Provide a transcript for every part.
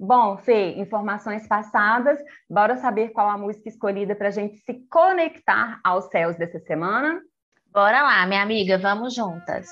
Bom, Fê, informações passadas, bora saber qual a música escolhida para a gente se conectar aos céus dessa semana? Bora lá, minha amiga, vamos juntas.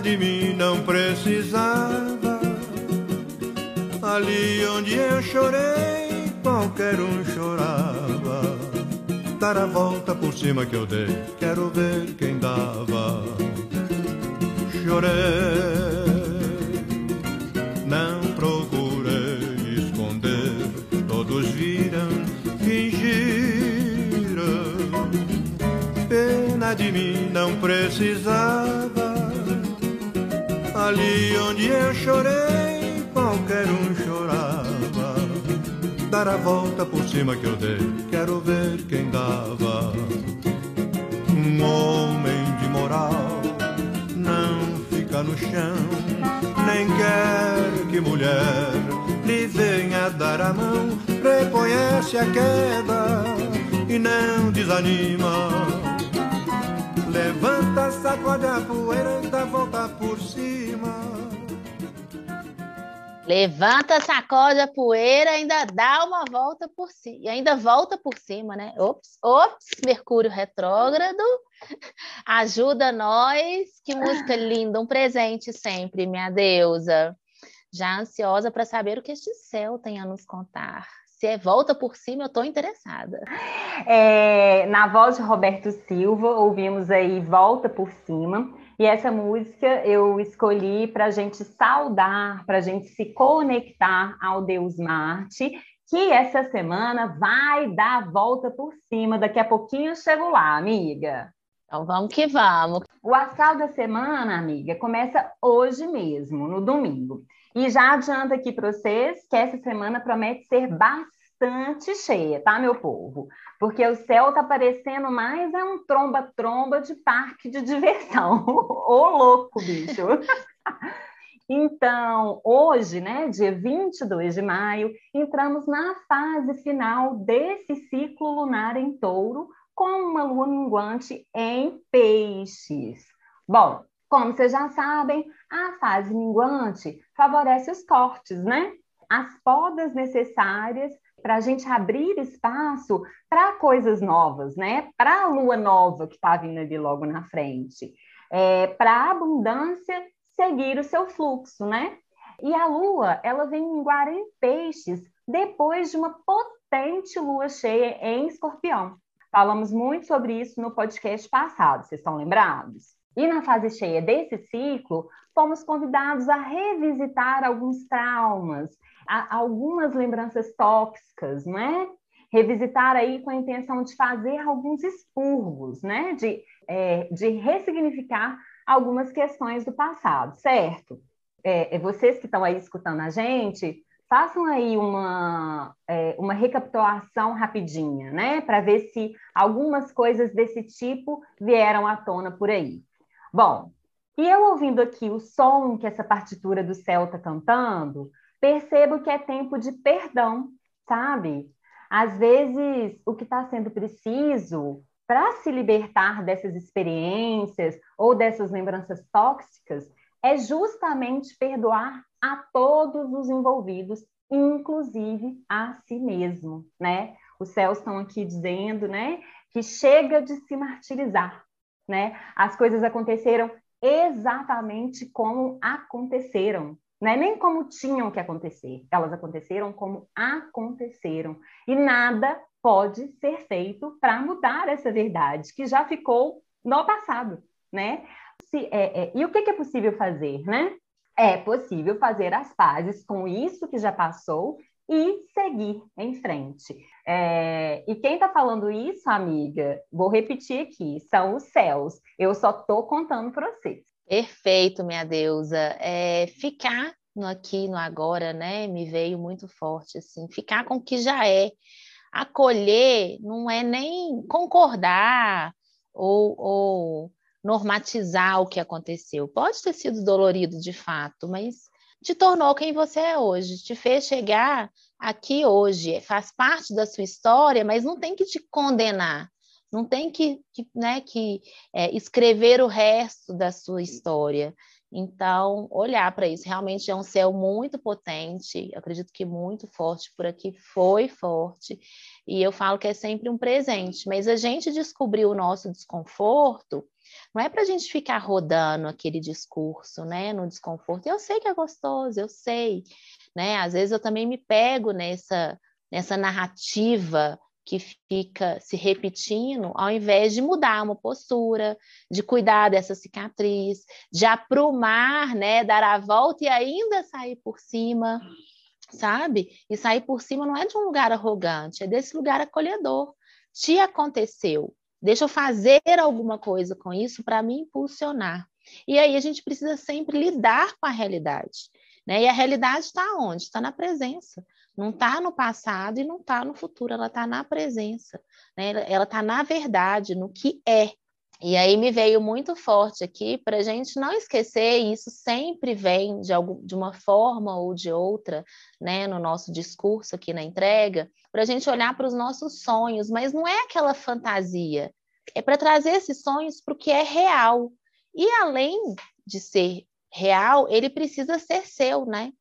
De mim não precisava. Ali onde eu chorei, qualquer um chorava. Dar a volta por cima que eu dei, quero ver quem dava. Chorei de mim não precisava. Ali onde eu chorei, qualquer um chorava. Dar a volta por cima que eu dei, quero ver quem dava. Um homem de moral não fica no chão, nem quer que mulher lhe venha dar a mão. Reconhece a queda e não desanima Levanta, sacode a poeira e dá volta por cima. Levanta, sacode a poeira, ainda dá uma volta por cima. E ainda volta por cima, né? Ops, ops, Mercúrio retrógrado. Ajuda nós. Que música linda, um presente sempre, minha deusa. Já ansiosa para saber o que este céu tem a nos contar. Se é volta por cima, eu estou interessada. É, na voz de Roberto Silva, ouvimos aí Volta por Cima. E essa música eu escolhi para a gente saudar, para a gente se conectar ao Deus Marte, que essa semana vai dar a volta por cima. Daqui a pouquinho eu chego lá, amiga. Então vamos que vamos. O astral da semana, amiga, começa hoje mesmo, no domingo. E já adianta aqui para vocês que essa semana promete ser bastante cheia, tá, meu povo? Porque o céu tá parecendo mais é um tromba-tromba de parque de diversão. Ô louco, bicho! Então, hoje, né, dia 22 de maio, entramos na fase final desse ciclo lunar em touro, com uma lua minguante em peixes. Bom, como vocês já sabem, a fase minguante favorece os cortes, né? As podas necessárias para a gente abrir espaço para coisas novas, né? Para a lua nova que está vindo ali logo na frente. É, para a abundância seguir o seu fluxo, né? E a lua, ela vem minguar em peixes depois de uma potente lua cheia em escorpião. Falamos muito sobre isso no podcast passado, vocês estão lembrados? E na fase cheia desse ciclo, fomos convidados a revisitar alguns traumas, algumas lembranças tóxicas, não é? Revisitar aí com a intenção de fazer alguns expurgos, né? De, é, de ressignificar algumas questões do passado, certo? É, é vocês que estão aí escutando a gente, façam aí uma, é, uma recapitulação rapidinha, né? Para ver se algumas coisas desse tipo vieram à tona por aí. Bom, e eu ouvindo aqui o som que essa partitura do céu está cantando, percebo que é tempo de perdão, sabe? Às vezes, o que está sendo preciso para se libertar dessas experiências ou dessas lembranças tóxicas é justamente perdoar a todos os envolvidos, inclusive a si mesmo, né? Os céus estão aqui dizendo, né, que chega de se martirizar, né? As coisas aconteceram exatamente como aconteceram, né? Nem como tinham que acontecer. Elas aconteceram como aconteceram. E nada pode ser feito para mudar essa verdade que já ficou no passado, né? Se, é, é, e o que, que é possível fazer, né? É possível fazer as pazes com isso que já passou e seguir em frente. É, e quem está falando isso, amiga, vou repetir aqui, são os céus. Eu só estou contando para vocês. Perfeito, minha deusa. É, ficar no aqui, no agora, né? Me veio muito forte, assim. Ficar com o que já é. Acolher não é nem concordar ou, ou normatizar o que aconteceu. Pode ter sido dolorido de fato, mas te tornou quem você é hoje, te fez chegar aqui hoje, faz parte da sua história, mas não tem que te condenar, não tem que, que, né, que é, escrever o resto da sua história. Então, olhar para isso realmente é um céu muito potente, acredito que muito forte por aqui, foi forte, e eu falo que é sempre um presente, mas a gente descobrir o nosso desconforto, não é para a gente ficar rodando aquele discurso, né, no desconforto. Eu sei que é gostoso, eu sei, né? Às vezes eu também me pego nessa nessa narrativa que fica se repetindo, ao invés de mudar uma postura, de cuidar dessa cicatriz, de aprumar, né, dar a volta e ainda sair por cima, sabe? E sair por cima não é de um lugar arrogante, é desse lugar acolhedor. Te aconteceu, deixa eu fazer alguma coisa com isso para me impulsionar. E aí a gente precisa sempre lidar com a realidade. Né? E a realidade está onde? Está na presença. Não está no passado e não está no futuro, ela está na presença. Né? Ela está na verdade, no que é. E aí me veio muito forte aqui para a gente não esquecer, e isso sempre vem de, algum, de uma forma ou de outra, né, no nosso discurso aqui na entrega, para a gente olhar para os nossos sonhos, mas não é aquela fantasia, é para trazer esses sonhos para o que é real. E além de ser real, ele precisa ser seu, né?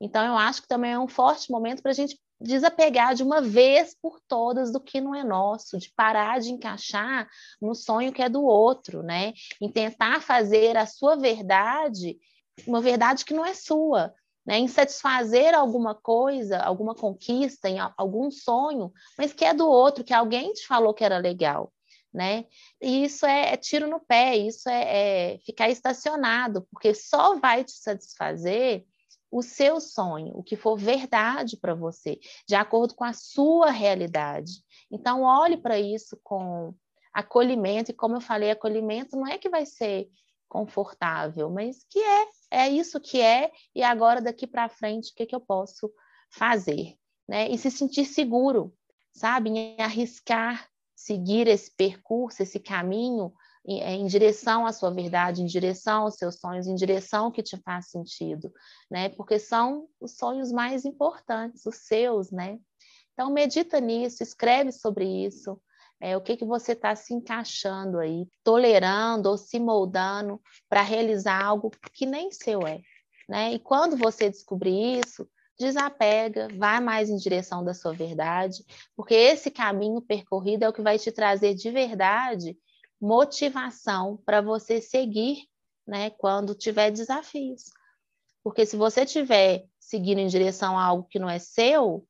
Então, eu acho que também é um forte momento para a gente desapegar de uma vez por todas do que não é nosso, de parar de encaixar no sonho que é do outro, né? Em tentar fazer a sua verdade uma verdade que não é sua, né? Em satisfazer alguma coisa, alguma conquista, em algum sonho, mas que é do outro, que alguém te falou que era legal né? E isso é, é tiro no pé, isso é, é ficar estacionado, porque só vai te satisfazer o seu sonho, o que for verdade para você, de acordo com a sua realidade. Então, olhe para isso com acolhimento, e como eu falei, acolhimento não é que vai ser confortável, mas que é, é isso que é, e agora daqui para frente, o que, que eu posso fazer? Né? E se sentir seguro, sabe? Em arriscar seguir esse percurso, esse caminho em, é, em, direção à sua verdade, em direção aos seus sonhos, em direção ao que te faz sentido, né? Porque são os sonhos mais importantes, os seus, né? Então medita nisso, escreve sobre isso, é, o que que você está se encaixando aí, tolerando ou se moldando para realizar algo que nem seu é, né? E quando você descobrir isso, desapega, vai mais em direção da sua verdade, porque esse caminho percorrido é o que vai te trazer de verdade motivação para você seguir, né, quando tiver desafios. Porque se você estiver seguindo em direção a algo que não é seu,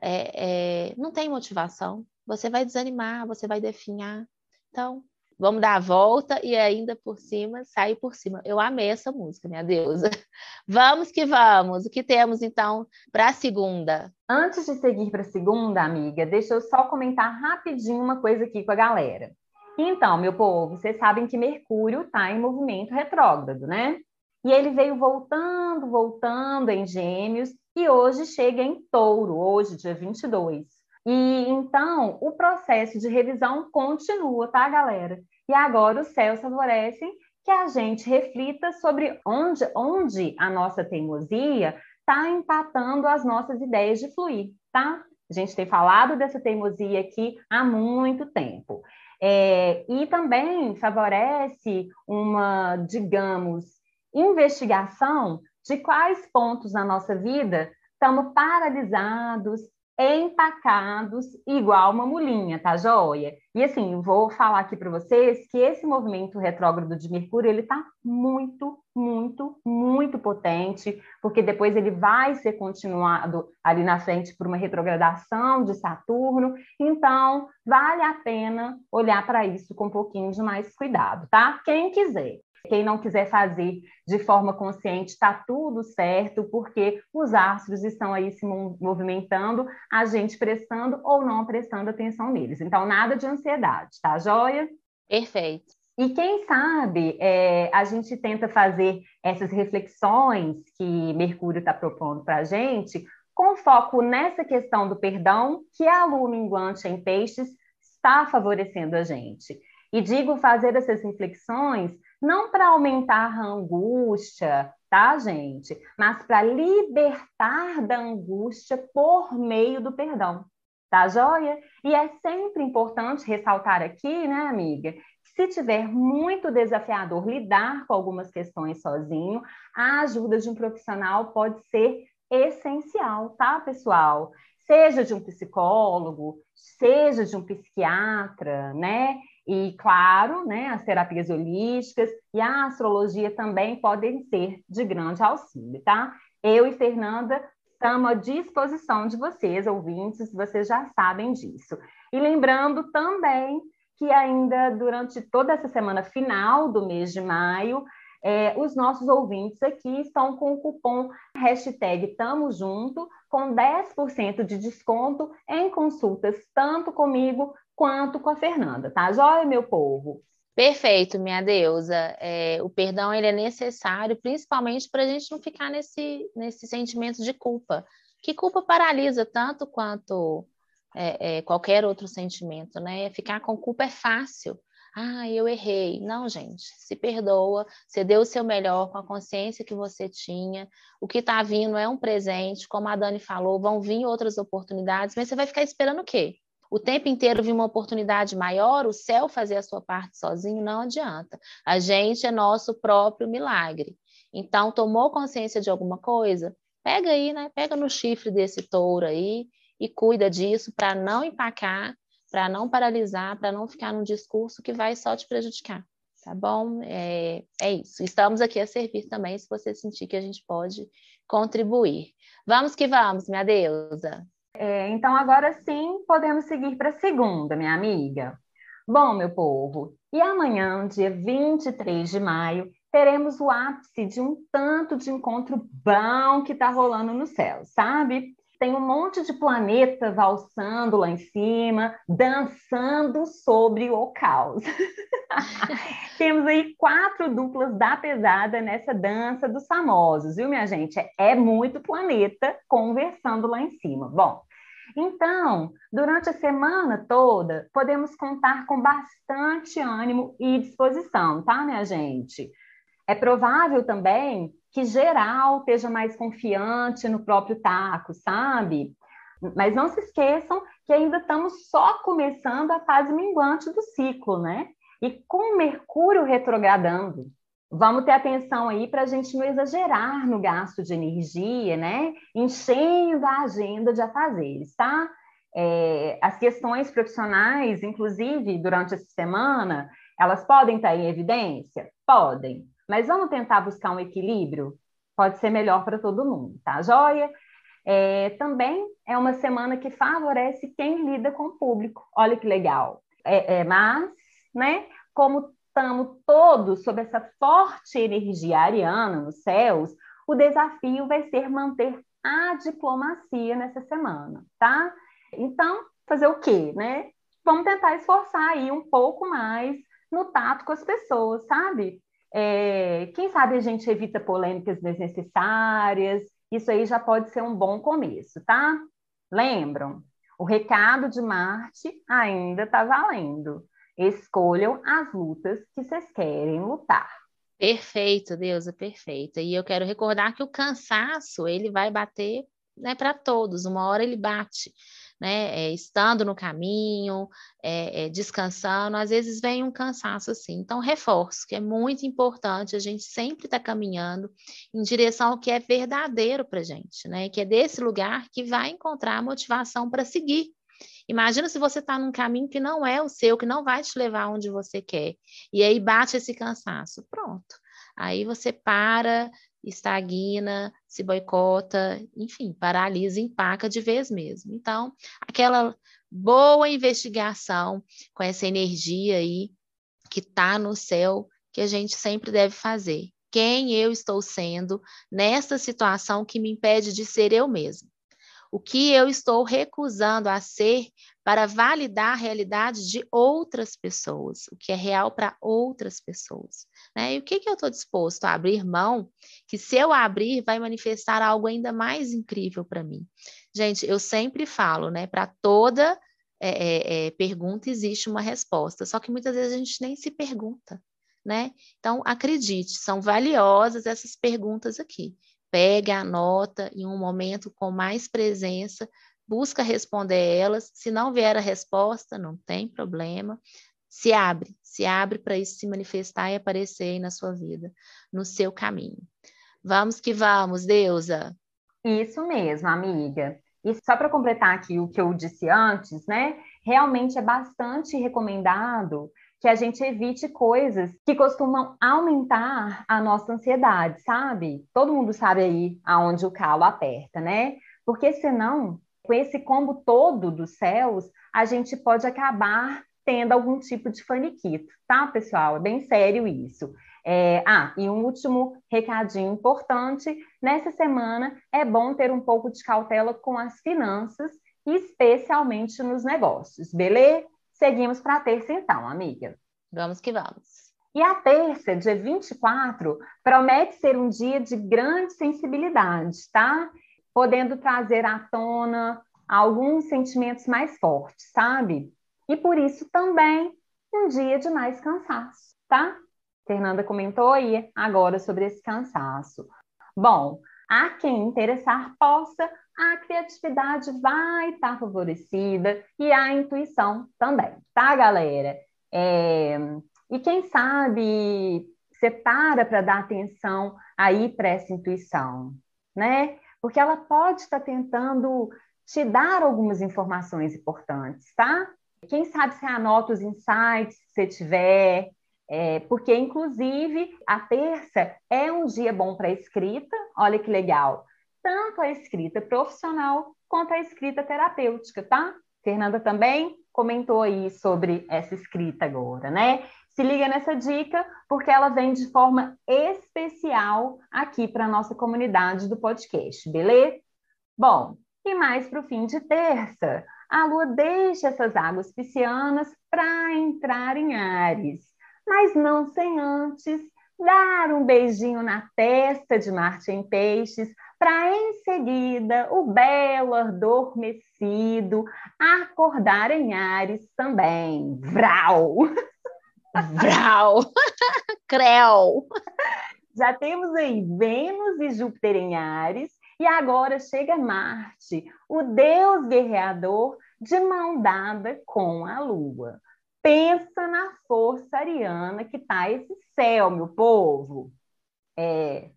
é, é, não tem motivação. Você vai desanimar, você vai definhar. Então, vamos dar a volta e ainda por cima, sair por cima. Eu amei essa música, minha deusa. Vamos que vamos. O que temos então para a segunda? Antes de seguir para a segunda, amiga, deixa eu só comentar rapidinho uma coisa aqui com a galera. Então, meu povo, vocês sabem que Mercúrio está em movimento retrógrado, né? E ele veio voltando, voltando em Gêmeos e hoje chega em Touro, hoje, dia 22. E então o processo de revisão continua, tá, galera? E agora os céus favorecem que a gente reflita sobre onde, onde a nossa teimosia está empatando as nossas ideias de fluir, tá? A gente tem falado dessa teimosia aqui há muito tempo. É, e também favorece uma, digamos, investigação de quais pontos na nossa vida estamos paralisados, empacados igual uma mulinha, tá joia? E assim, vou falar aqui para vocês que esse movimento retrógrado de Mercúrio, ele tá muito, muito, muito potente, porque depois ele vai ser continuado ali na frente por uma retrogradação de Saturno, então vale a pena olhar para isso com um pouquinho de mais cuidado, tá? Quem quiser. Quem não quiser fazer de forma consciente, está tudo certo, porque os astros estão aí se movimentando, a gente prestando ou não prestando atenção neles. Então, nada de ansiedade, tá joia? Perfeito. E quem sabe é, a gente tenta fazer essas reflexões que Mercúrio está propondo para a gente, com foco nessa questão do perdão, que a lua minguante em peixes está favorecendo a gente. E digo fazer essas reflexões não para aumentar a angústia, tá, gente? Mas para libertar da angústia por meio do perdão, tá joia? E é sempre importante ressaltar aqui, né, amiga, se tiver muito desafiador lidar com algumas questões sozinho, a ajuda de um profissional pode ser essencial, tá, pessoal? Seja de um psicólogo, seja de um psiquiatra, né? E, claro, né, as terapias holísticas e a astrologia também podem ser de grande auxílio, tá? Eu e Fernanda estamos à disposição de vocês, ouvintes, vocês já sabem disso. E lembrando também que ainda durante toda essa semana final do mês de maio, é, os nossos ouvintes aqui estão com o cupom hashtag Tamo Junto, com 10% de desconto em consultas, tanto comigo quanto com a Fernanda, tá joia, meu povo? Perfeito, minha deusa. É, o perdão ele é necessário, principalmente para a gente não ficar nesse, nesse sentimento de culpa, que culpa paralisa tanto quanto é, é, qualquer outro sentimento, né? Ficar com culpa é fácil. Ah, eu errei. Não, gente, se perdoa, você deu o seu melhor com a consciência que você tinha. O que está vindo é um presente, como a Dani falou, vão vir outras oportunidades, mas você vai ficar esperando o quê? O tempo inteiro vir uma oportunidade maior, o céu fazer a sua parte sozinho não adianta. A gente é nosso próprio milagre. Então, tomou consciência de alguma coisa? Pega aí, né? Pega no chifre desse touro aí e cuida disso para não empacar, para não paralisar, para não ficar num discurso que vai só te prejudicar. Tá bom? É, é isso. Estamos aqui a servir também, se você sentir que a gente pode contribuir. Vamos que vamos, minha deusa. É, então, agora sim, podemos seguir para a segunda, minha amiga. Bom, meu povo, e amanhã, dia 23 de maio, teremos o ápice de um tanto de encontro bom que está rolando no céu, sabe? Tem um monte de planeta valsando lá em cima, dançando sobre o caos. Temos aí quatro duplas da pesada nessa dança dos famosos, viu, minha gente? É muito planeta conversando lá em cima. Bom, então, durante a semana toda, podemos contar com bastante ânimo e disposição, tá, minha gente? É provável também que geral esteja mais confiante no próprio taco, sabe? Mas não se esqueçam que ainda estamos só começando a fase minguante do ciclo, né? E com Mercúrio retrogradando, Vamos ter atenção aí para a gente não exagerar no gasto de energia, né? Enchendo a agenda de afazeres, tá? É, as questões profissionais, inclusive durante essa semana, elas podem estar em evidência? Podem. Mas vamos tentar buscar um equilíbrio? Pode ser melhor para todo mundo, tá joia? É, também é uma semana que favorece quem lida com o público. Olha que legal. É, é mas, né? como estamos todos sob essa forte energia ariana nos céus, o desafio vai ser manter a diplomacia nessa semana, tá? Então, fazer o quê, né? Vamos tentar esforçar aí um pouco mais no tato com as pessoas, sabe? É, quem sabe a gente evita polêmicas desnecessárias, isso aí já pode ser um bom começo, tá? Lembram? O recado de Marte ainda está valendo. Escolham as lutas que vocês querem lutar. Perfeito, Deusa, perfeita. E eu quero recordar que o cansaço, ele vai bater né, para todos, uma hora ele bate né? É, estando no caminho, é, é, descansando, às vezes vem um cansaço assim. Então, reforço que é muito importante a gente sempre estar tá caminhando em direção ao que é verdadeiro para gente, né? Que é desse lugar que vai encontrar a motivação para seguir. Imagina se você está num caminho que não é o seu, que não vai te levar onde você quer, e aí bate esse cansaço. Pronto. Aí você para, estagna, se boicota, enfim, paralisa, empaca de vez mesmo. Então, aquela boa investigação com essa energia aí que está no céu, que a gente sempre deve fazer. Quem eu estou sendo nessa situação que me impede de ser eu mesmo? O que eu estou recusando a ser para validar a realidade de outras pessoas, o que é real para outras pessoas. Né? E o que, que eu estou disposto a abrir mão, que se eu abrir, vai manifestar algo ainda mais incrível para mim. Gente, eu sempre falo, né? Para toda é, é, é, pergunta existe uma resposta, só que muitas vezes a gente nem se pergunta. Né? Então, acredite, são valiosas essas perguntas aqui. Pega, anota em um momento com mais presença, busca responder elas. Se não vier a resposta, não tem problema. Se abre, se abre para isso se manifestar e aparecer aí na sua vida, no seu caminho. Vamos que vamos, Deusa. Isso mesmo, amiga. E só para completar aqui o que eu disse antes, né? Realmente é bastante recomendado que a gente evite coisas que costumam aumentar a nossa ansiedade, sabe? Todo mundo sabe aí aonde o calo aperta, né? Porque senão com esse combo todo dos céus, a gente pode acabar tendo algum tipo de faniquito, tá, pessoal? É bem sério isso. É, ah, e um último recadinho importante: nessa semana é bom ter um pouco de cautela com as finanças, especialmente nos negócios, beleza? Seguimos para a terça, então, amiga. Vamos que vamos. E a terça, dia 24, promete ser um dia de grande sensibilidade, tá? podendo trazer à tona alguns sentimentos mais fortes, sabe? E por isso também um dia de mais cansaço, tá? Fernanda comentou aí agora sobre esse cansaço. Bom, a quem interessar possa, a criatividade vai estar favorecida e a intuição também, tá, galera? É... E quem sabe separa para dar atenção aí para essa intuição, né? porque ela pode estar tentando te dar algumas informações importantes, tá? Quem sabe você anota os insights que você tiver, é, porque, inclusive, a terça é um dia bom para escrita, olha que legal, tanto a escrita profissional quanto a escrita terapêutica, tá? Fernanda também comentou aí sobre essa escrita agora, né? Se liga nessa dica, porque ela vem de forma especial aqui para a nossa comunidade do podcast, beleza? Bom, e mais para o fim de terça, a Lua deixa essas águas piscianas para entrar em Ares, mas não sem antes dar um beijinho na testa de Marte em Peixes, para em seguida o belo adormecido acordar em Ares também. Vral! Vral! Creu! Já temos aí Vênus e Júpiter em Ares, e agora chega Marte, o deus guerreador, de mão dada com a Lua. Pensa na força ariana que tá esse céu, meu povo. É,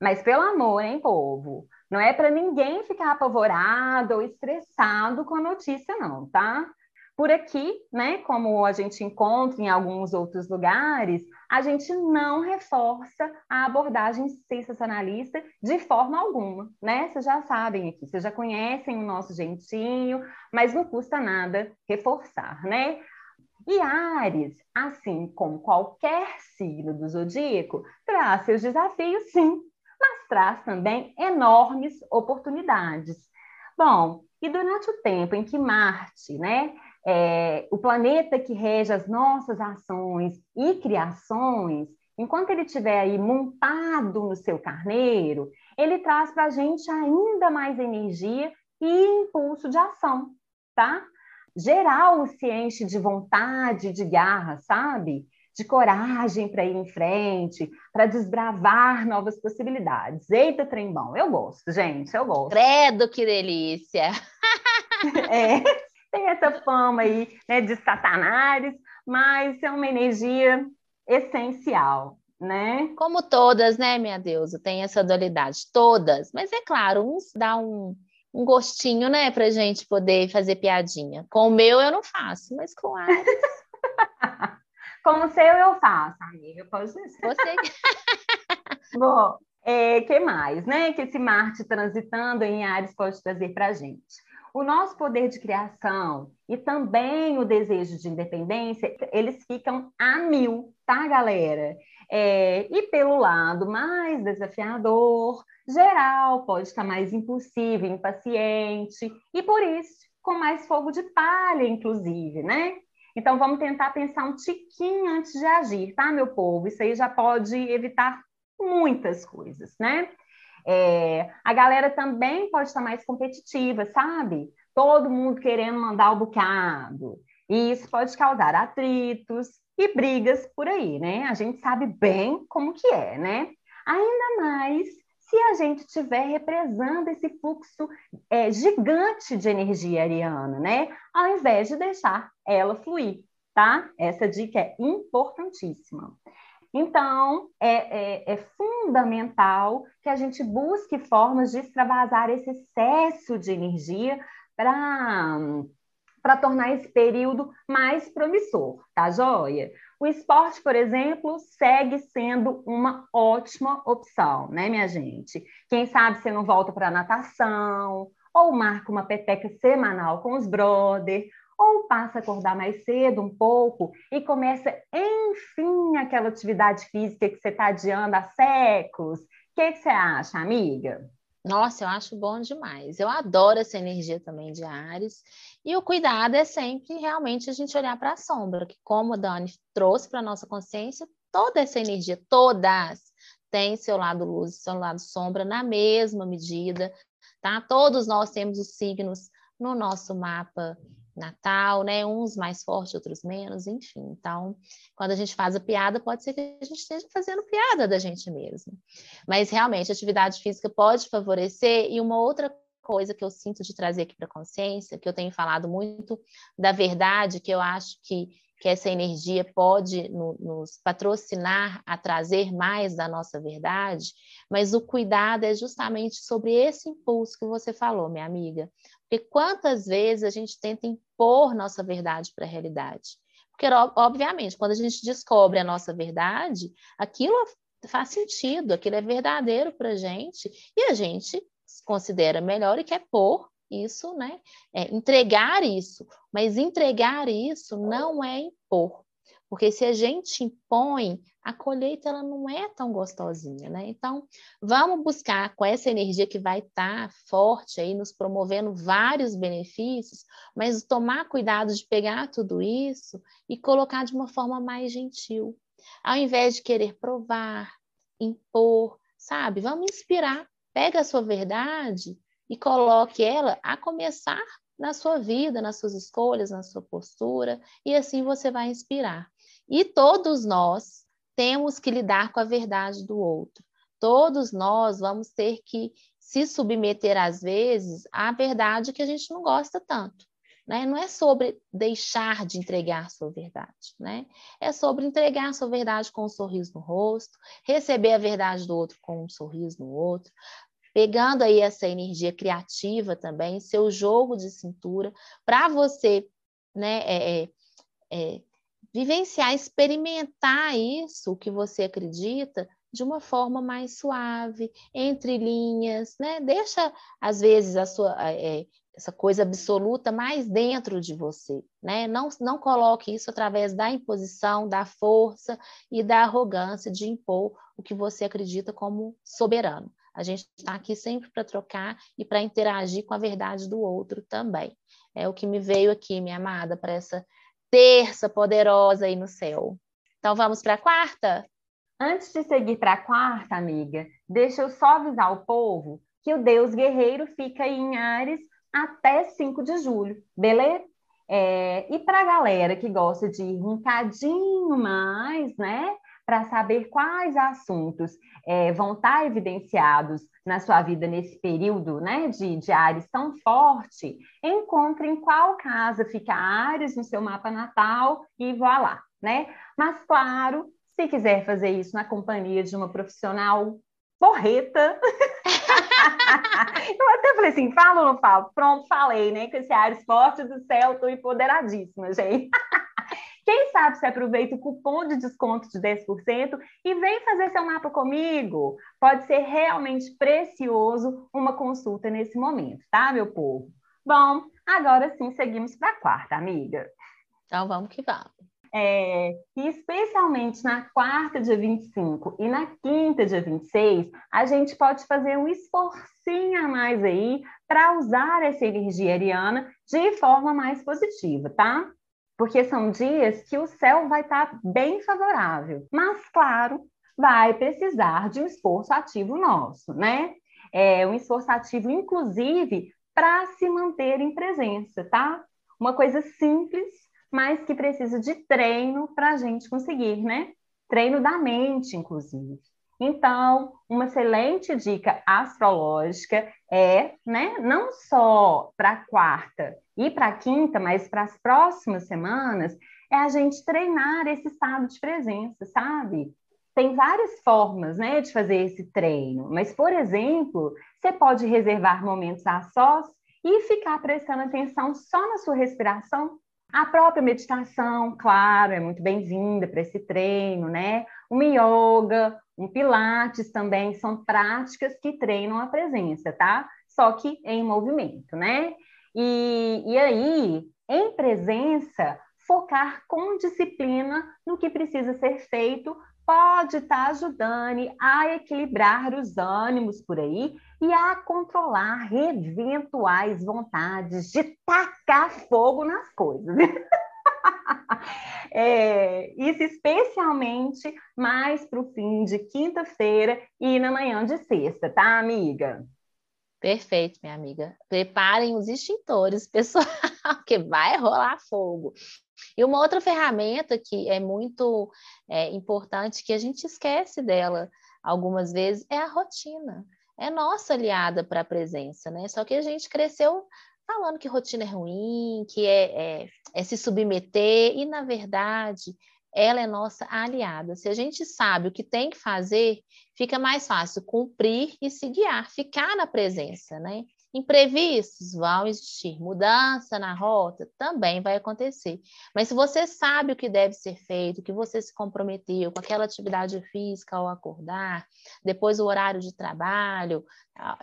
mas pelo amor, hein, povo? Não é para ninguém ficar apavorado ou estressado com a notícia, não, tá? Por aqui, né, como a gente encontra em alguns outros lugares, a gente não reforça a abordagem sensacionalista de forma alguma, né? Vocês já sabem aqui, vocês já conhecem o nosso jeitinho, mas não custa nada reforçar, né? E Ares, assim como qualquer signo do zodíaco, traz seus desafios, sim, traz também enormes oportunidades. Bom, e durante o tempo em que Marte, né, é, o planeta que rege as nossas ações e criações, enquanto ele estiver aí montado no seu carneiro, ele traz para a gente ainda mais energia e impulso de ação, tá? Geral se enche de vontade, de garra, sabe? De coragem para ir em frente, para desbravar novas possibilidades. Eita, trembão, eu gosto, gente, eu gosto. Credo, que delícia! é, tem essa fama aí né, de satanares, mas é uma energia essencial, né? Como todas, né, minha deusa, tem essa dualidade, todas. Mas é claro, uns dá um, um gostinho, né, pra gente poder fazer piadinha. Com o meu eu não faço, mas com a Ares... com o seu eu faço, amiga, pode ser. Você... Bom, é, que mais, né, que esse Marte transitando em Ares pode trazer pra gente? O nosso poder de criação e também o desejo de independência, eles ficam a mil, tá, galera? É, e pelo lado mais desafiador, geral, pode estar mais impulsivo, impaciente, e por isso com mais fogo de palha, inclusive, né? Então vamos tentar pensar um tiquinho antes de agir, tá, meu povo? Isso aí já pode evitar muitas coisas, né? É, a galera também pode estar mais competitiva, sabe? Todo mundo querendo mandar o bocado. E isso pode causar atritos e brigas por aí, né? A gente sabe bem como que é, né? Ainda mais se a gente estiver represando esse fluxo é, gigante de energia ariana, né? Ao invés de deixar ela fluir, tá? Essa dica é importantíssima. Então, é, é, é, fundamental que a gente busque formas de extravasar esse excesso de energia para tornar esse período mais promissor, tá joia? O esporte, por exemplo, segue sendo uma ótima opção, né, minha gente? Quem sabe você não volta para natação, ou marca uma peteca semanal com os brother, ou passa a acordar mais cedo um pouco e começa, enfim, aquela atividade física que você está adiando há séculos. O que, que você acha, amiga? Nossa, eu acho bom demais. Eu adoro essa energia também de Ares. E o cuidado é sempre realmente a gente olhar para a sombra, que como a Dani trouxe para a nossa consciência, toda essa energia, todas, tem seu lado luz e seu lado sombra na mesma medida, tá? Todos nós temos os signos no nosso mapa natal, né? Uns mais fortes, outros menos, enfim. Então, quando a gente faz a piada, pode ser que a gente esteja fazendo piada da gente mesmo. Mas realmente, a atividade física pode favorecer. E uma outra coisa que eu sinto de trazer aqui para a consciência, que eu tenho falado muito da verdade, que eu acho que, que essa energia pode no, nos patrocinar a trazer mais da nossa verdade, mas o cuidado é justamente sobre esse impulso que você falou, minha amiga. Porque quantas vezes a gente tenta impor nossa verdade para a realidade? Porque, obviamente, quando a gente descobre a nossa verdade, aquilo faz sentido, aquilo é verdadeiro para a gente, e a gente considera melhor e quer pôr isso, né? É, entregar isso. Mas entregar isso não é impor. Porque se a gente impõe, a colheita ela não é tão gostosinha, né? Então, vamos buscar com essa energia que vai estar tá forte aí, nos promovendo vários benefícios, mas tomar cuidado de pegar tudo isso e colocar de uma forma mais gentil. Ao invés de querer provar, impor, sabe? Vamos inspirar. Pega a sua verdade e coloque ela a começar na sua vida, nas suas escolhas, na sua postura, e assim você vai inspirar. E todos nós temos que lidar com a verdade do outro. Todos nós vamos ter que se submeter, às vezes, à verdade que a gente não gosta tanto. Né? Não é sobre deixar de entregar sua verdade, né? É sobre entregar sua verdade com um sorriso no rosto, receber a verdade do outro com um sorriso no outro, pegando aí essa energia criativa também, seu jogo de cintura, para você, né, é, é, é vivenciar, experimentar isso, o que você acredita, de uma forma mais suave, entre linhas, né? Deixa, às vezes, a sua, é, essa coisa absoluta mais dentro de você, né? Não, não coloque isso através da imposição, da força e da arrogância de impor o que você acredita como soberano. A gente está aqui sempre para trocar e para interagir com a verdade do outro também. É o que me veio aqui, minha amada, para essa terça poderosa aí no céu. Então vamos para a quarta? Antes de seguir para a quarta, amiga, deixa eu só avisar o povo que o Deus guerreiro fica em Ares até 5 de julho, beleza? É, e para a galera que gosta de ir um cadinho mais, né? Para saber quais assuntos é, vão estar tá evidenciados na sua vida nesse período né, de, de Ares tão forte, encontre em qual casa fica Ares no seu mapa natal e vá lá, né? Mas, claro, se quiser fazer isso na companhia de uma profissional porreta. eu até falei assim, falo ou não falo? Pronto, falei, né? Com esse ar forte do céu, estou empoderadíssima, gente. Quem sabe se aproveita o cupom de desconto de 10% e vem fazer seu mapa comigo. Pode ser realmente precioso uma consulta nesse momento, tá, meu povo? Bom, agora sim seguimos para a quarta, amiga. Então vamos que vamos. É, e especialmente na quarta, dia 25 e na quinta, dia 26, a gente pode fazer um esforcinho a mais aí para usar essa energia ariana de forma mais positiva, tá? Porque são dias que o céu vai estar tá bem favorável, mas claro, vai precisar de um esforço ativo nosso, né? É um esforço ativo, inclusive, para se manter em presença, tá? Uma coisa simples mas que precisa de treino para a gente conseguir, né? Treino da mente, inclusive. Então, uma excelente dica astrológica é, né, não só para quarta e para a quinta, mas para as próximas semanas, é a gente treinar esse estado de presença, sabe? Tem várias formas, né, de fazer esse treino, mas, por exemplo, você pode reservar momentos a sós e ficar prestando atenção só na sua respiração a própria meditação, claro, é muito bem-vinda para esse treino, né? Uma yoga, um pilates também são práticas que treinam a presença, tá? Só que em movimento, né? E, e aí, em presença, focar com disciplina no que precisa ser feito pode estar tá ajudando a equilibrar os ânimos por aí e a controlar eventuais vontades de tacar fogo nas coisas. é, isso especialmente mais para o fim de quinta-feira e na manhã de sexta, tá, amiga? Perfeito, minha amiga. Preparem os extintores, pessoal, que vai rolar fogo. E uma outra ferramenta que é muito é, importante, que a gente esquece dela algumas vezes, é a rotina. É nossa aliada para a presença, né? Só que a gente cresceu falando que rotina é ruim, que é, é, é se submeter, e na verdade ela é nossa aliada. Se a gente sabe o que tem que fazer, fica mais fácil cumprir e se guiar, ficar na presença, né? Imprevistos vão existir, mudança na rota também vai acontecer. Mas se você sabe o que deve ser feito, que você se comprometeu com aquela atividade física ao acordar, depois o horário de trabalho,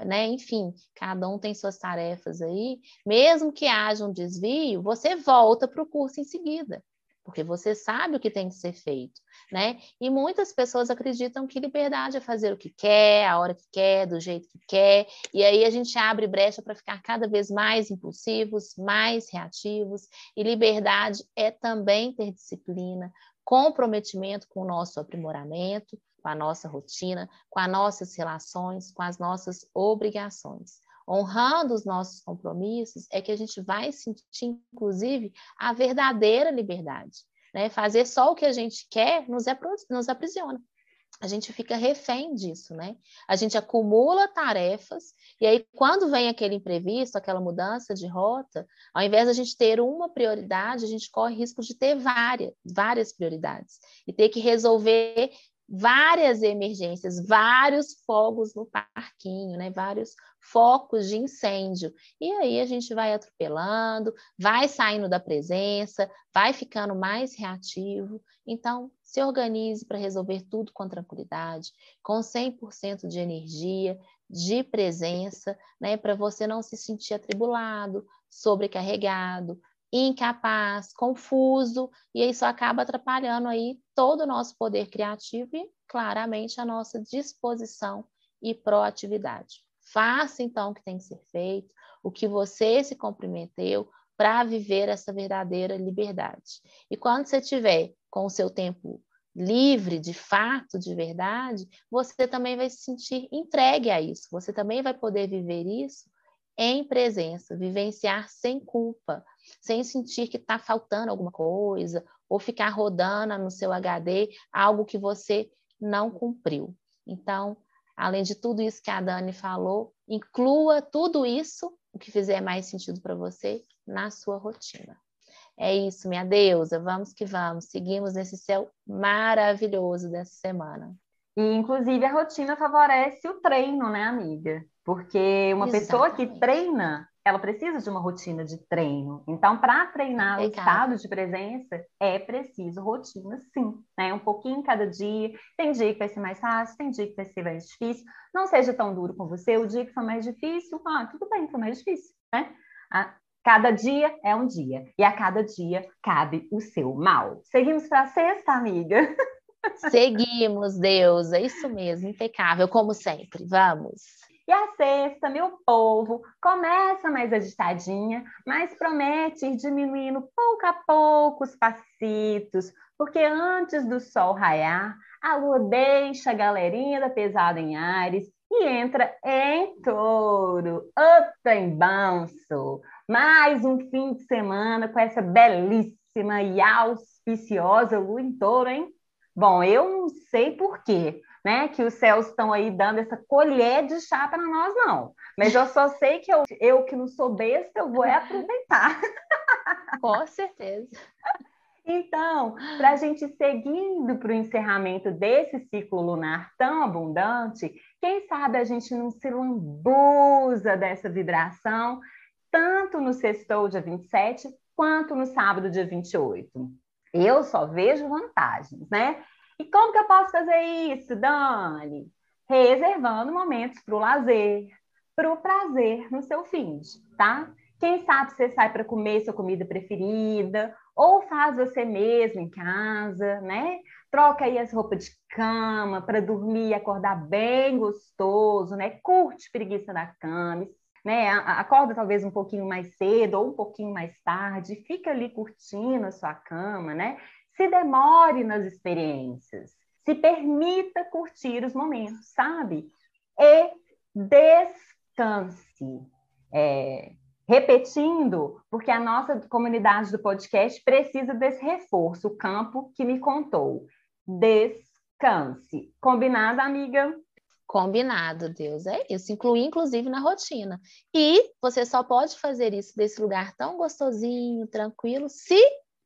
né? Enfim, cada um tem suas tarefas aí. Mesmo que haja um desvio, você volta para o curso em seguida porque você sabe o que tem que ser feito, né? E muitas pessoas acreditam que liberdade é fazer o que quer, a hora que quer, do jeito que quer, e aí a gente abre brecha para ficar cada vez mais impulsivos, mais reativos, e liberdade é também ter disciplina, comprometimento com o nosso aprimoramento, com a nossa rotina, com as nossas relações, com as nossas obrigações honrando os nossos compromissos, é que a gente vai sentir, inclusive, a verdadeira liberdade. Né? Fazer só o que a gente quer nos, nos aprisiona. A gente fica refém disso, né? A gente acumula tarefas, e aí, quando vem aquele imprevisto, aquela mudança de rota, ao invés de a gente ter uma prioridade, a gente corre risco de ter várias, várias prioridades e ter que resolver várias emergências, vários fogos no parquinho, né? Vários focos de incêndio. E aí a gente vai atropelando, vai saindo da presença, vai ficando mais reativo. Então, se organize para resolver tudo com tranquilidade, com 100% de energia, de presença, né, para você não se sentir atribulado, sobrecarregado, incapaz, confuso, e isso acaba atrapalhando aí todo o nosso poder criativo e, claramente, a nossa disposição e proatividade. Faça então o que tem que ser feito, o que você se comprometeu para viver essa verdadeira liberdade. E quando você tiver com o seu tempo livre, de fato, de verdade, você também vai se sentir entregue a isso. Você também vai poder viver isso em presença, vivenciar sem culpa, sem sentir que está faltando alguma coisa, ou ficar rodando no seu HD algo que você não cumpriu. Então, além de tudo isso que a Dani falou, inclua tudo isso, o que fizer mais sentido para você, na sua rotina. É isso, minha deusa, vamos que vamos, seguimos nesse céu maravilhoso dessa semana. E, inclusive, a rotina favorece o treino, né, amiga? Porque uma Exatamente. pessoa que treina, ela precisa de uma rotina de treino. Então, para treinar Legal. o estado de presença, é preciso rotina, sim. Né? Um pouquinho cada dia. Tem dia que vai ser mais fácil, tem dia que vai ser mais difícil. Não seja tão duro com você. O dia que for mais difícil, ah, tudo bem, foi mais difícil. Né? Ah, cada dia é um dia. E a cada dia cabe o seu mal. Seguimos para a sexta, amiga. Seguimos, Deus. É isso mesmo, impecável, como sempre. Vamos. E a sexta, meu povo, começa mais agitadinha, mas promete ir diminuindo pouco a pouco os passitos, porque antes do sol raiar, a lua deixa a galerinha da pesada em Ares e entra em touro. Opa, em banço! Mais um fim de semana com essa belíssima e auspiciosa lua em touro, hein? Bom, eu não sei por quê, né, que os céus estão aí dando essa colher de chá para nós, não. Mas eu só sei que eu, eu que não sou besta, eu vou é aproveitar. Com certeza. Então, para a gente seguindo para o encerramento desse ciclo lunar tão abundante, quem sabe a gente não se lambuza dessa vibração, tanto no sextou, dia 27, quanto no sábado, dia 28. Eu só vejo vantagens, né? E como que eu posso fazer isso, Dani? Reservando momentos para o lazer, para o prazer no seu fim, tá? Quem sabe você sai para comer sua comida preferida, ou faz você mesmo em casa, né? Troca aí as roupas de cama para dormir e acordar bem gostoso, né? Curte preguiça na cama, né? Acorda talvez um pouquinho mais cedo ou um pouquinho mais tarde, fica ali curtindo a sua cama, né? Se demore nas experiências, se permita curtir os momentos, sabe? E descanse. É, repetindo, porque a nossa comunidade do podcast precisa desse reforço, o campo que me contou. Descanse. Combinado, amiga? Combinado, Deus. É isso. Incluir, inclusive, na rotina. E você só pode fazer isso desse lugar tão gostosinho, tranquilo, se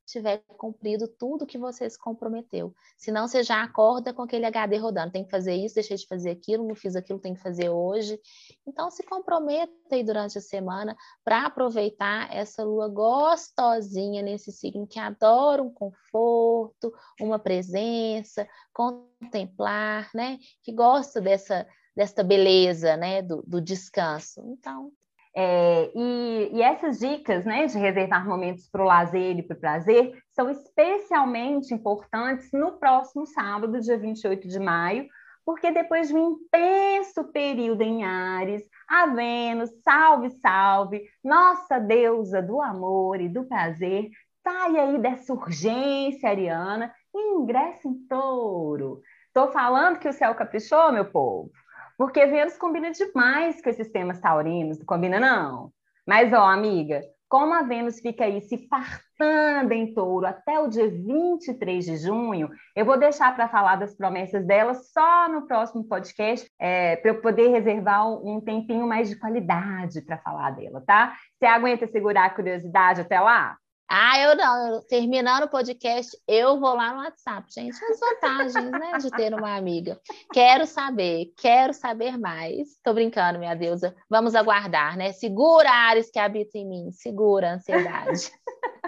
tiver cumprido tudo que você se comprometeu. Senão você já acorda com aquele HD rodando. Tem que fazer isso, deixei de fazer aquilo, não fiz aquilo, tem que fazer hoje. Então se comprometa aí durante a semana para aproveitar essa lua gostosinha nesse signo que adora um conforto, uma presença, contemplar, né? Que gosta dessa desta beleza, né, do, do descanso. Então, é, e, e, essas dicas né, de reservar momentos para o lazer e para o prazer são especialmente importantes no próximo sábado, dia 28 de maio, porque depois de um intenso período em Ares, a Vênus, salve, salve, nossa deusa do amor e do prazer, sai aí dessa urgência ariana e ingressa em touro. Estou falando que o céu caprichou, meu povo? Porque Vênus combina demais com esses temas taurinos, não combina não? Mas, ó, amiga, como a Vênus fica aí se fartando em touro até o dia 23 de junho, eu vou deixar para falar das promessas dela só no próximo podcast, é, para eu poder reservar um tempinho mais de qualidade para falar dela, tá? Você aguenta segurar a curiosidade até lá? Ah, eu não. Eu, terminando o podcast, eu vou lá no WhatsApp. Gente, as vantagens, né, de ter uma amiga. Quero saber, quero saber mais. Tô brincando, minha deusa. Vamos aguardar, né? Segura, Ares, que habita em mim. Segura a ansiedade.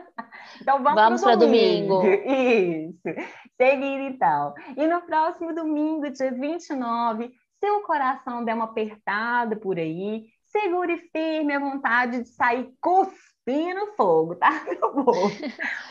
Então vamos, vamos para domingo. domingo. Isso. Seguir então. E no próximo domingo, dia 29, se o coração der uma apertada por aí, segure firme a vontade de sair cuspindo fogo, tá?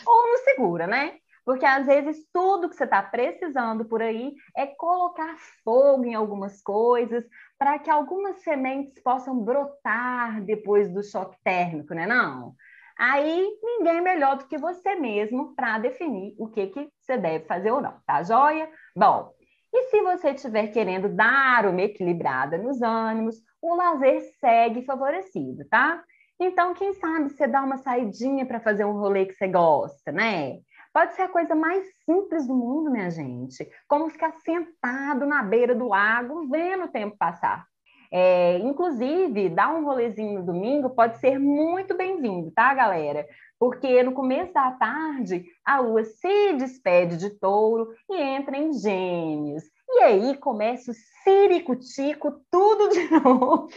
Ou não segura, né? Porque às vezes tudo que você está precisando por aí é colocar fogo em algumas coisas para que algumas sementes possam brotar depois do choque térmico, né? Não. Aí ninguém melhor do que você mesmo para definir o que, que você deve fazer ou não, tá joia? Bom, e se você estiver querendo dar uma equilibrada nos ânimos, o lazer segue favorecido, tá? Então, quem sabe você dá uma saidinha para fazer um rolê que você gosta, né? Pode ser a coisa mais simples do mundo, minha gente, como ficar sentado na beira do lago vendo o tempo passar. É, inclusive, dar um rolezinho no domingo pode ser muito bem-vindo, tá, galera? Porque no começo da tarde, a lua se despede de touro e entra em gêmeos. E aí começa o ciricutico tudo de novo.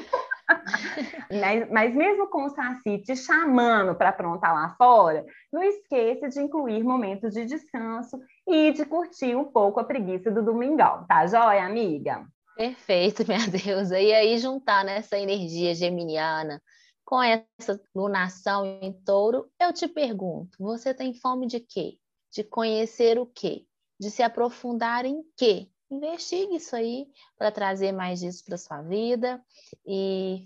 mas, mas, mesmo com o Saci te chamando para aprontar lá fora, não esqueça de incluir momentos de descanso e de curtir um pouco a preguiça do domingão, tá joia, amiga? Perfeito, minha deusa. E aí juntar nessa energia geminiana com essa lunação em touro, eu te pergunto, você tem fome de quê? De conhecer o quê? De se aprofundar em quê? Investigue isso aí para trazer mais disso para sua vida e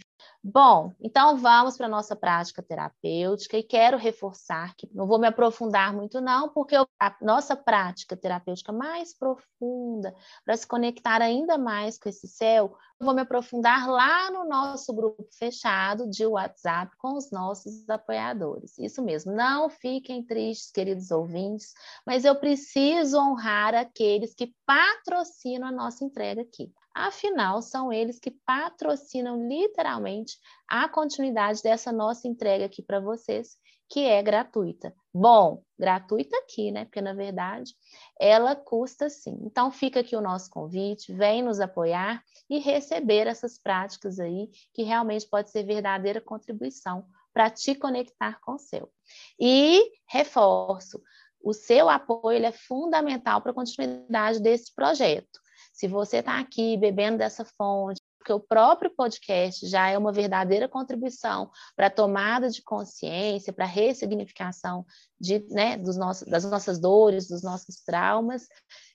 Bom, então vamos para nossa prática terapêutica e quero reforçar que não vou me aprofundar muito, não, porque a nossa prática terapêutica mais profunda, para se conectar ainda mais com esse céu, vou me aprofundar lá no nosso grupo fechado de WhatsApp com os nossos apoiadores. Isso mesmo, não fiquem tristes, queridos ouvintes, mas eu preciso honrar aqueles que patrocinam a nossa entrega aqui. Afinal, são eles que patrocinam literalmente a continuidade dessa nossa entrega aqui para vocês, que é gratuita. Bom, gratuita aqui, né? Porque na verdade ela custa sim. Então fica aqui o nosso convite, vem nos apoiar e receber essas práticas aí, que realmente pode ser verdadeira contribuição para te conectar com o seu. E reforço, o seu apoio é fundamental para a continuidade desse projeto. Se você está aqui bebendo dessa fonte, porque o próprio podcast já é uma verdadeira contribuição para a tomada de consciência, para a ressignificação de, né, dos nossos, das nossas dores, dos nossos traumas.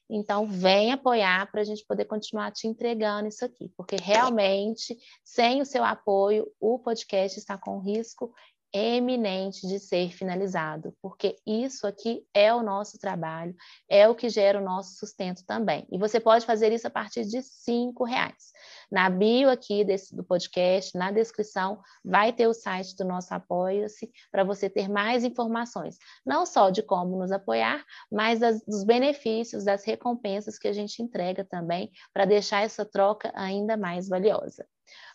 Então, vem apoiar para a gente poder continuar te entregando isso aqui, porque realmente, sem o seu apoio, o podcast está com risco eminente de ser finalizado, porque isso aqui é o nosso trabalho, é o que gera o nosso sustento também. E você pode fazer isso a partir de cinco reais. Na bio aqui desse, do podcast, na descrição, vai ter o site do nosso Apoia-se para você ter mais informações, não só de como nos apoiar, mas das, dos benefícios, das recompensas que a gente entrega também para deixar essa troca ainda mais valiosa.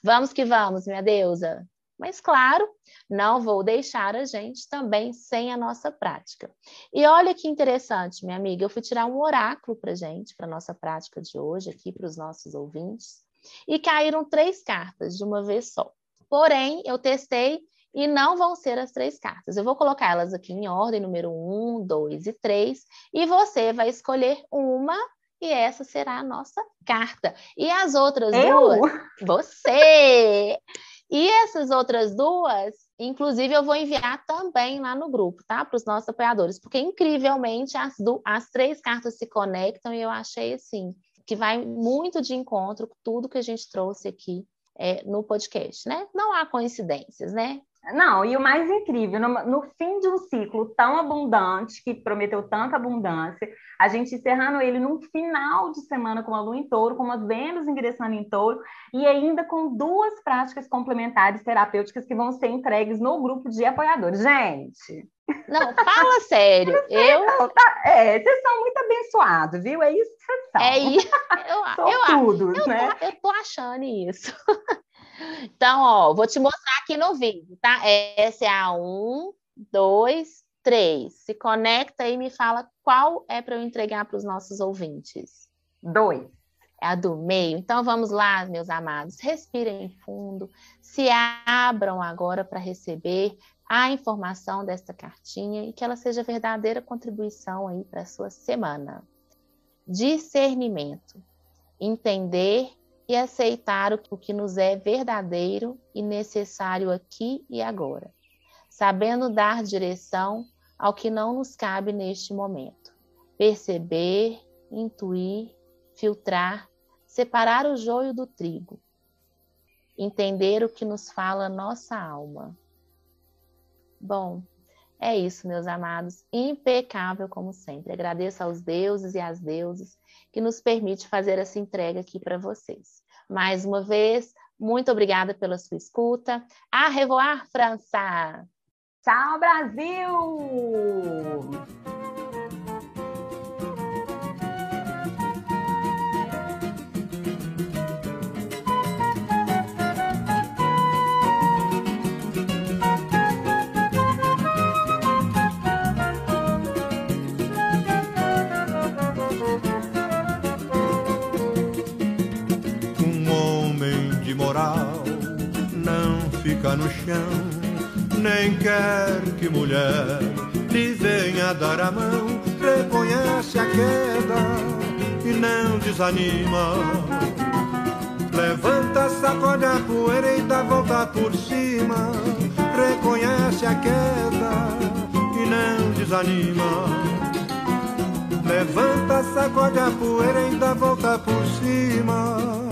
Vamos que vamos, minha deusa! Mas, claro, não vou deixar a gente também sem a nossa prática. E olha que interessante, minha amiga, eu fui tirar um oráculo para gente, para nossa prática de hoje, aqui para os nossos ouvintes, e caíram três cartas de uma vez só. Porém, eu testei e não vão ser as três cartas. Eu vou colocar elas aqui em ordem, número um, dois e três, e você vai escolher uma e essa será a nossa carta. E as outras eu? duas, você! E essas outras duas, inclusive, eu vou enviar também lá no grupo, tá? Para os nossos apoiadores, porque incrivelmente as, do, as três cartas se conectam e eu achei assim que vai muito de encontro com tudo que a gente trouxe aqui é, no podcast, né? Não há coincidências, né? Não, e o mais incrível, no, no, fim de um ciclo tão abundante, que prometeu tanta abundância, a gente encerrando ele num final de semana com a lua em touro, com uma Vênus ingressando em touro, e ainda com duas práticas complementares terapêuticas que vão ser entregues no grupo de apoiadores. Gente! Não, fala sério. eu. Não, tá, é, vocês são muito abençoados, viu? É isso que vocês são. É isso. Eu, eu, eu, né? Tô, eu tô achando isso. Então, ó, vou te mostrar aqui no vídeo, tá? Essa é a um, dois, Três. Se conecta e me fala qual é para eu entregar para os nossos ouvintes. Dois. É a do meio. Então vamos lá, meus amados. Respirem fundo. Se abram agora para receber a informação desta cartinha e que ela seja verdadeira contribuição aí para a sua semana. Discernimento. Entender e aceitar o que nos é verdadeiro e necessário aqui e agora, sabendo dar direção ao que não nos cabe neste momento. Perceber, intuir, filtrar, separar o joio do trigo. Entender o que nos fala nossa alma. Bom, é isso, meus amados. Impecável como sempre. Agradeço aos deuses e às deusas que nos permite fazer essa entrega aqui para vocês. Mais uma vez, muito obrigada pela sua escuta. A revoar, França! Tchau, Brasil! Fica no chão, nem quer que mulher lhe venha dar a mão, reconhece a queda e não desanima. Levanta, sacode a poeira e dá volta por cima, reconhece a queda e não desanima. Levanta, sacode a poeira e dá volta por cima